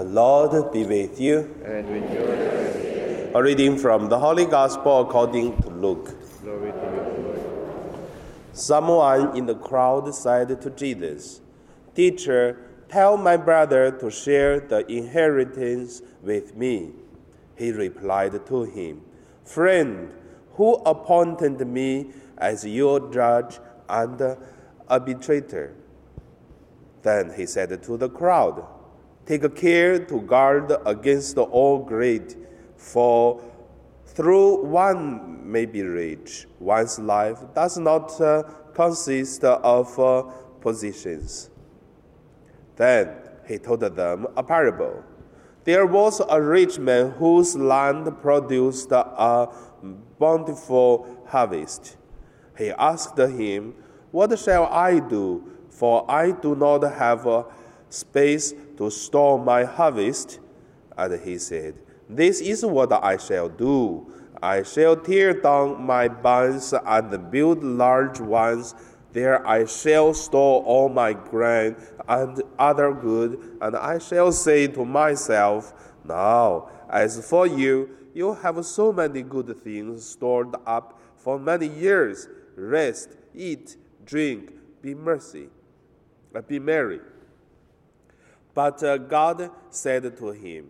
The Lord be with you. and with your spirit. A reading from the Holy Gospel according to Luke. Glory to you, Lord. Someone in the crowd said to Jesus, Teacher, tell my brother to share the inheritance with me. He replied to him, Friend, who appointed me as your judge and arbitrator? Then he said to the crowd, Take care to guard against all greed, for through one may be rich, one's life does not uh, consist of uh, possessions. Then he told them a parable. There was a rich man whose land produced a bountiful harvest. He asked him, What shall I do? For I do not have space to store my harvest. And he said, This is what I shall do. I shall tear down my barns and build large ones. There I shall store all my grain and other good, and I shall say to myself, Now, as for you, you have so many good things stored up for many years. Rest, eat, drink, be mercy, be merry. But uh, God said to him,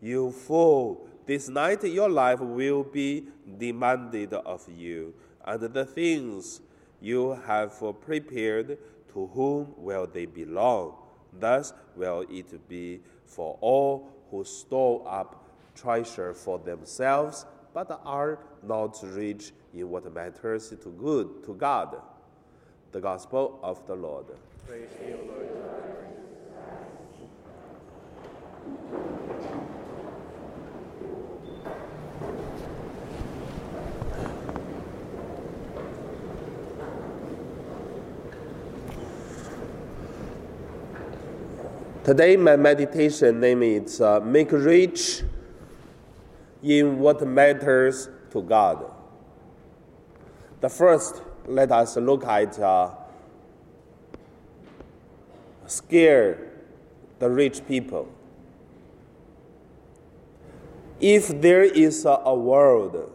You fool, this night your life will be demanded of you, and the things you have prepared, to whom will they belong? Thus will it be for all who store up treasure for themselves, but are not rich in what matters to good to God. The Gospel of the Lord. Praise you, Lord. Today, my meditation name is uh, Make Rich in What Matters to God. The first, let us look at uh, scare the rich people. If there is a, a world,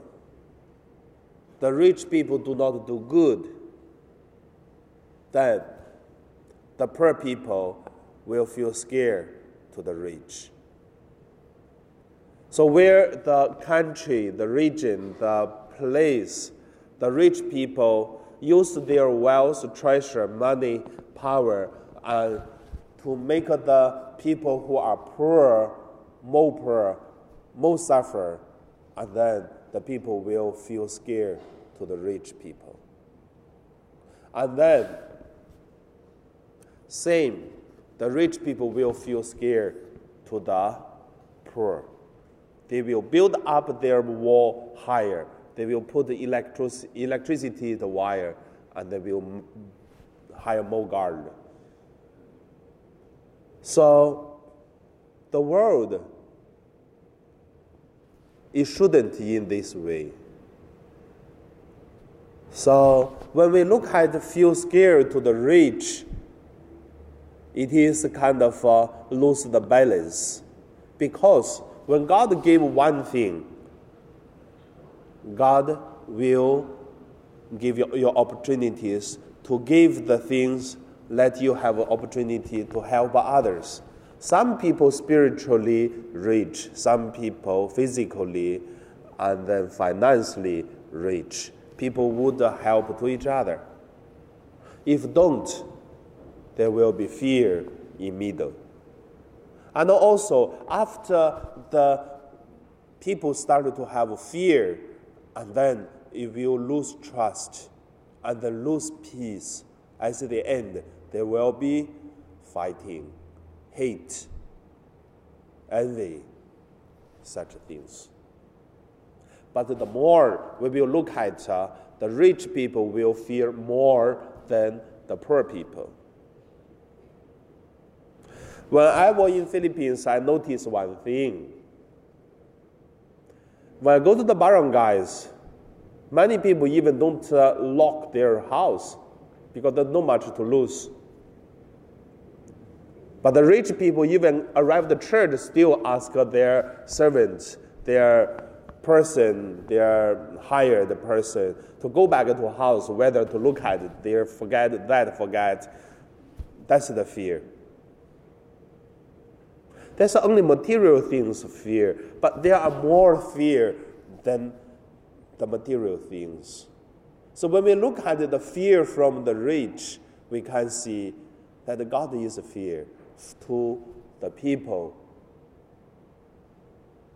the rich people do not do good, then the poor people will feel scared to the rich. So, where the country, the region, the place, the rich people use their wealth, treasure, money, power, and to make the people who are poor more poor, more suffer, and then the people will feel scared to the rich people. And then, same, the rich people will feel scared to the poor. They will build up their wall higher. They will put the electric, electricity the wire, and they will hire more guard. So, the world, it shouldn't in this way. So, when we look at the feel scared to the rich, it is kind of uh, lose the balance. Because when God gave one thing, God will give you your opportunities to give the things that you have an opportunity to help others. Some people spiritually rich, some people physically and then financially rich. People would help to each other. If don't, there will be fear in middle. And also after the people started to have fear, and then if you lose trust and then lose peace, at the end there will be fighting, hate, envy, such things. But the more we will look at, uh, the rich people will fear more than the poor people. When I was in Philippines, I noticed one thing. When I go to the barangays, many people even don't uh, lock their house because there's not much to lose. But the rich people, even arrive at the church, still ask their servants, their person, their hired person, to go back to house, whether to look at it, they forget that, forget. That's the fear. That's only material things of fear, but there are more fear than the material things. So when we look at the fear from the rich, we can see that God is fear to the people.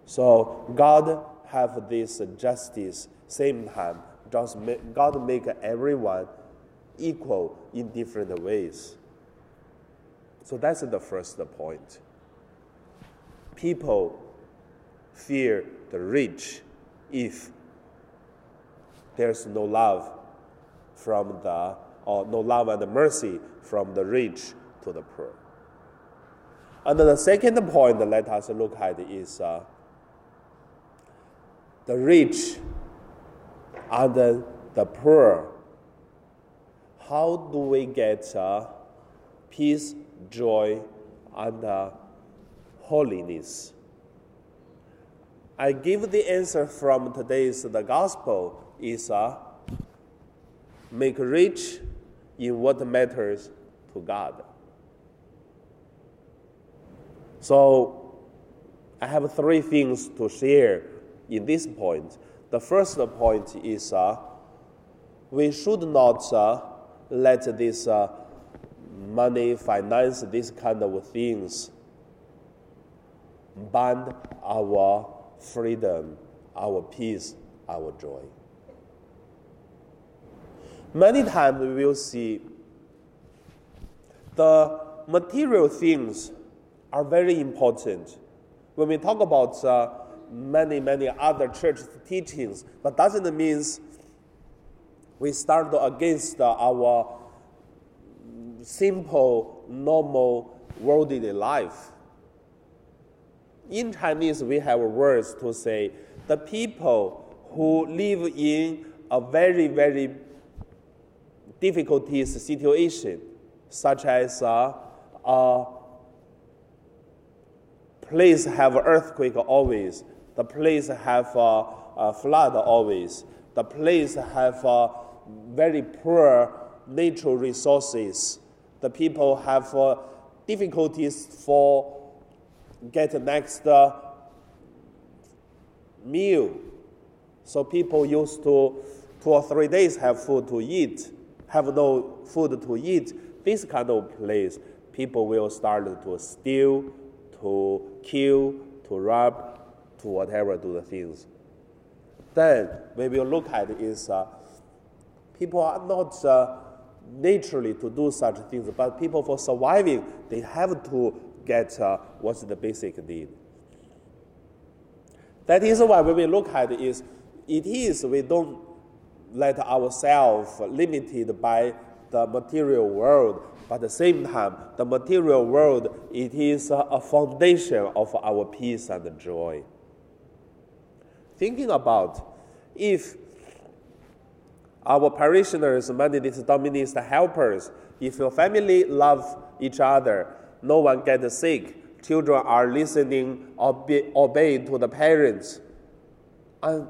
So God have this justice, same time, just make, God make everyone equal in different ways. So that's the first point. People fear the rich if there's no love from the or no love and mercy from the rich to the poor. And the second point let us look at is uh, the rich and the poor. How do we get uh, peace, joy, and uh, holiness? I give the answer from today's the gospel is uh, make rich in what matters to God. So I have three things to share in this point. The first point is uh, we should not uh, let this uh, money, finance, these kind of things bind our freedom, our peace, our joy. Many times we will see the material things are very important. When we talk about uh, many, many other church teachings, but doesn't mean we start against our simple, normal, worldly life. In Chinese, we have words to say the people who live in a very, very difficulties situation, such as uh, uh, place have earthquake always, the place have uh, a flood always, the place have uh, very poor natural resources. The people have difficulties for get next uh, meal. So people used to two or three days have food to eat, have no food to eat. This kind of place, people will start to steal, to kill, to rob, to whatever do the things. Then when we look at is uh, people are not uh, naturally to do such things, but people for surviving they have to get uh, what's the basic need. That is why when we look at it is it is we don't let ourselves limited by the material world, but at the same time, the material world, it is a foundation of our peace and joy. Thinking about if our parishioners, Methodist, domestic helpers, if your family love each other, no one gets sick, children are listening, obey, obey to the parents, and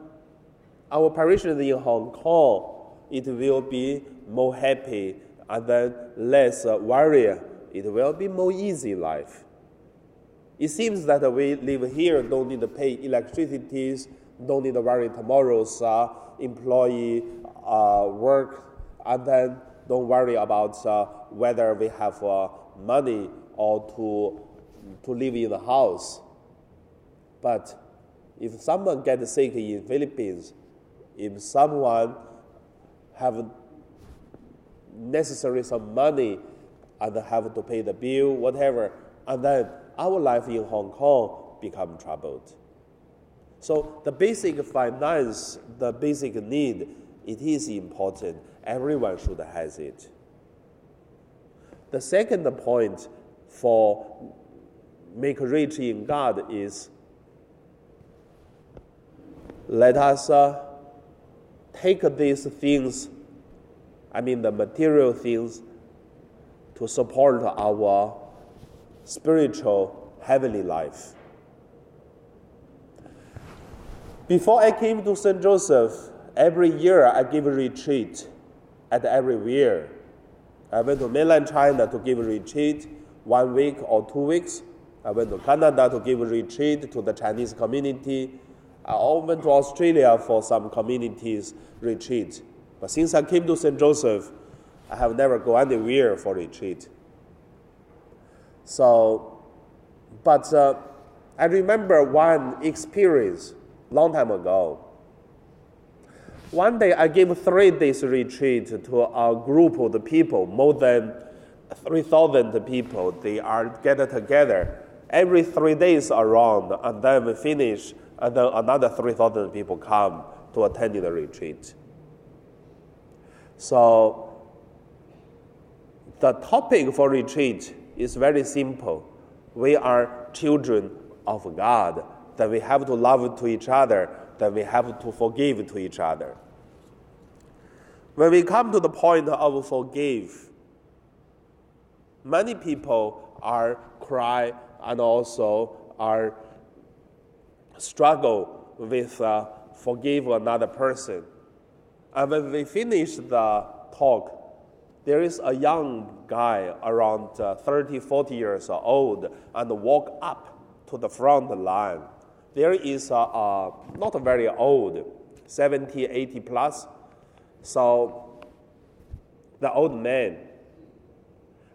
our parishioners in Hong Kong, it will be more happy and then less worry. It will be more easy life. It seems that we live here don't need to pay electricity, don't need to worry tomorrow's uh, employee uh, work, and then don't worry about uh, whether we have uh, money or to, to live in the house. But if someone gets sick in the Philippines, if someone have necessary some money and have to pay the bill, whatever, and then our life in Hong Kong become troubled. So the basic finance, the basic need, it is important. Everyone should have it. The second point for make rich in God is let us uh, take these things, I mean the material things, to support our spiritual heavenly life. Before I came to St. Joseph, every year I give a retreat at everywhere. I went to mainland China to give a retreat one week or two weeks. I went to Canada to give a retreat to the Chinese community. I also went to Australia for some communities retreat. But since I came to St. Joseph, I have never gone anywhere for retreat. So, but uh, I remember one experience long time ago. One day I gave three days retreat to a group of the people, more than 3,000 people. They are gathered together every three days around, and then we finish, and then another 3,000 people come to attend the retreat. So, the topic for retreat is very simple. We are children of God, that we have to love to each other, that we have to forgive to each other. When we come to the point of forgive, many people are cry and also are struggle with uh, forgive another person. And when we finish the talk, there is a young guy around uh, 30, 40 years old and walk up to the front line. There is a, a not very old, 70, 80 plus. So the old man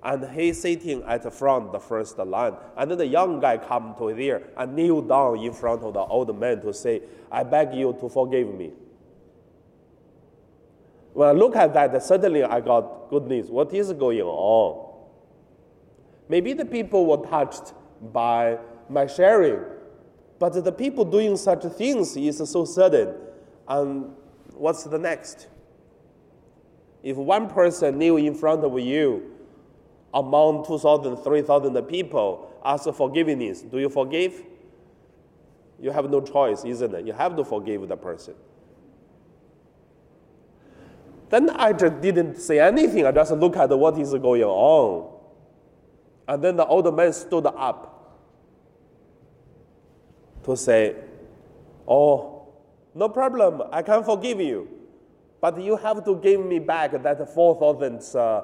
and he's sitting at the front, the first line. And then the young guy come to there and kneel down in front of the old man to say, I beg you to forgive me. When I look at that, suddenly I got good news. What is going on? Maybe the people were touched by my sharing, but the people doing such things is so sudden. And what's the next? If one person kneel in front of you, among 2,000, 3,000 people ask for forgiveness. Do you forgive? You have no choice, isn't it? You have to forgive the person. Then I just didn't say anything. I just looked at what is going on. And then the old man stood up to say, Oh, no problem. I can forgive you. But you have to give me back that 4,000 uh,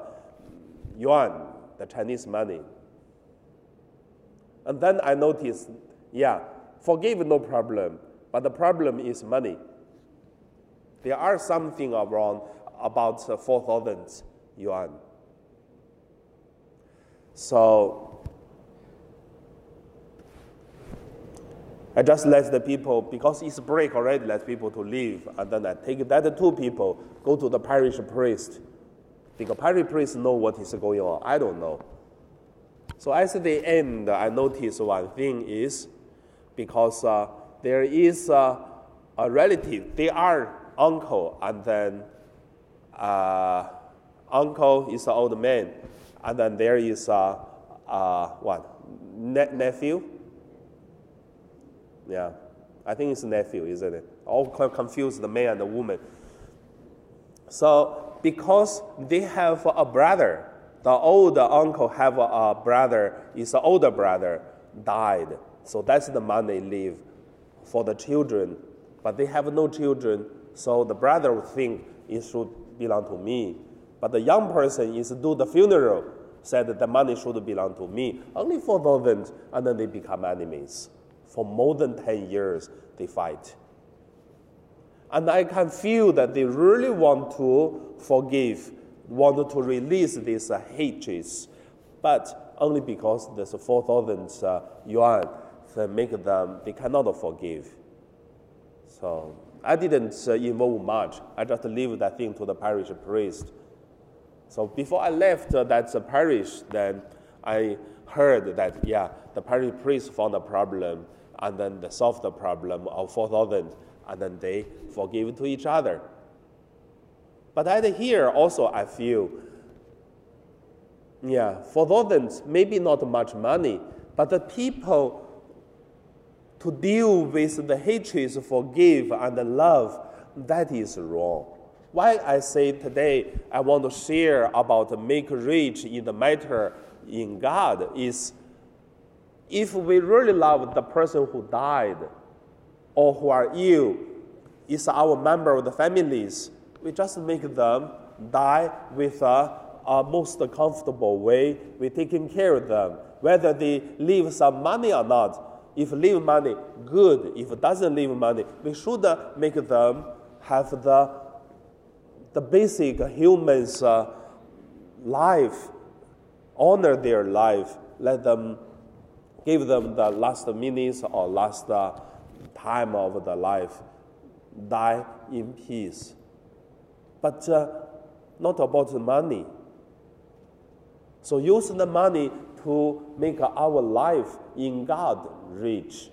yuan the Chinese money. And then I noticed, yeah, forgive no problem, but the problem is money. There are something around about 4,000 yuan. So I just let the people, because it's break already, let people to leave. And then I take that two people, go to the parish priest because parish priests know what is going on. I don't know. So at the end, I noticed one thing is because uh, there is uh, a relative, they are uncle, and then uh, uncle is an old man, and then there is a, uh, what ne- nephew. Yeah, I think it's nephew, isn't it? All confused the man and the woman. So because they have a brother. The older uncle have a brother, his older brother, died. So that's the money leave for the children. But they have no children, so the brother would think it should belong to me. But the young person is do the funeral, said that the money should belong to me. Only for those, and then they become enemies. For more than 10 years, they fight. And I can feel that they really want to forgive, want to release these uh, hatreds, but only because there's 4,000 uh, yuan that make them, they cannot forgive. So I didn't uh, involve much. I just leave that thing to the parish priest. So before I left uh, that uh, parish, then I heard that, yeah, the parish priest found a problem and then they solved the problem of 4,000 and then they forgive to each other. But at here also I feel, yeah, for those maybe not much money, but the people to deal with the hatreds, forgive and love, that is wrong. Why I say today I want to share about make rich in the matter in God is If we really love the person who died or who are ill, is our member of the families, we just make them die with a, a most comfortable way. we taking care of them, whether they leave some money or not. If leave money, good. If doesn't leave money, we should make them have the, the basic humans' uh, life, honor their life, let them give them the last minutes or last uh, time of the life, die in peace. But uh, not about the money. So use the money to make our life in God rich,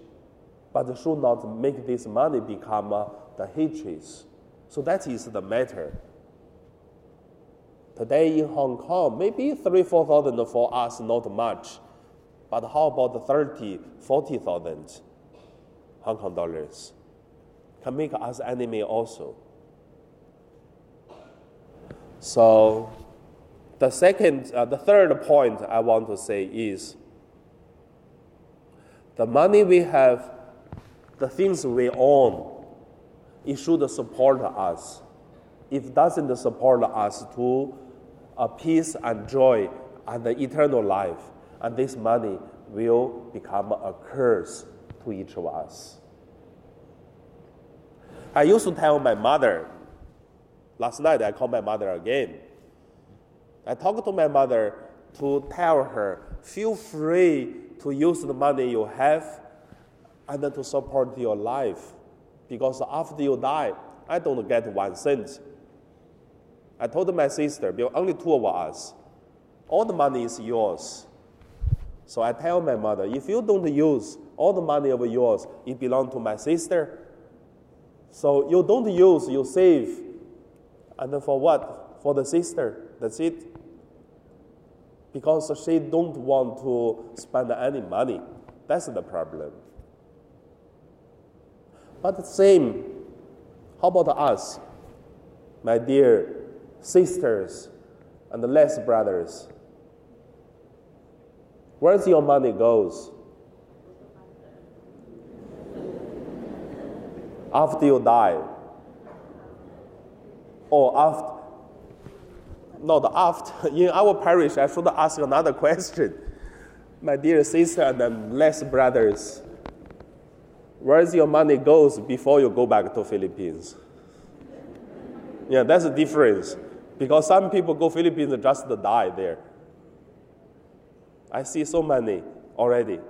but should not make this money become uh, the hatred. So that is the matter. Today in Hong Kong, maybe three, four thousand for us, not much. But how about 30, 40,000 Hong Kong dollars? Can make us enemy also. So, the second, uh, the third point I want to say is the money we have, the things we own, it should support us. If it doesn't support us to a peace and joy and the eternal life, and this money will become a curse to each of us. I used to tell my mother, last night I called my mother again. I talked to my mother to tell her, feel free to use the money you have and then to support your life. Because after you die, I don't get one cent. I told my sister, because only two of us, all the money is yours. So I tell my mother, if you don't use all the money of yours, it belongs to my sister. So you don't use, you save. And then for what? For the sister. That's it. Because she don't want to spend any money. That's the problem. But the same, how about us, my dear sisters and the less brothers? Where's your money goes? After you die. Or after, not after, in our parish, I should ask another question. My dear sister and less brothers, where's your money goes before you go back to Philippines? Yeah, that's the difference. Because some people go Philippines just to die there. I see so many already.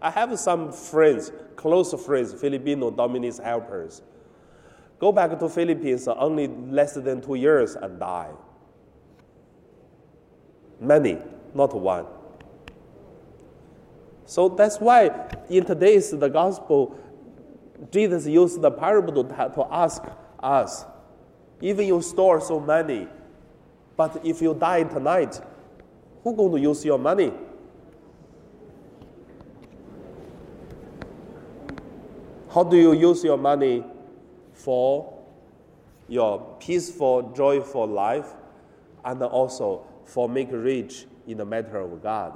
I have some friends, close friends, Filipino domestic helpers. Go back to Philippines only less than two years and die. Many, not one. So that's why in today's the gospel, Jesus used the parable to, to ask us, even you store so many, but if you die tonight, who going to use your money? How do you use your money for your peaceful, joyful life and also for make rich in the matter of God?